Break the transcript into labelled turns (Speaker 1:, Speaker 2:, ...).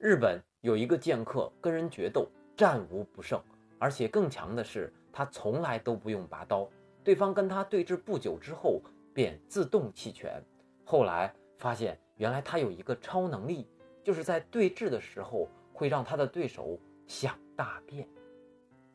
Speaker 1: 日本有一个剑客跟人决斗战无不胜。而且更强的是他从来都不用拔刀对方跟他对峙不久之后便自动弃权。后来发现原来他有一个超能力就是在对峙的时候会让他的对手想大便。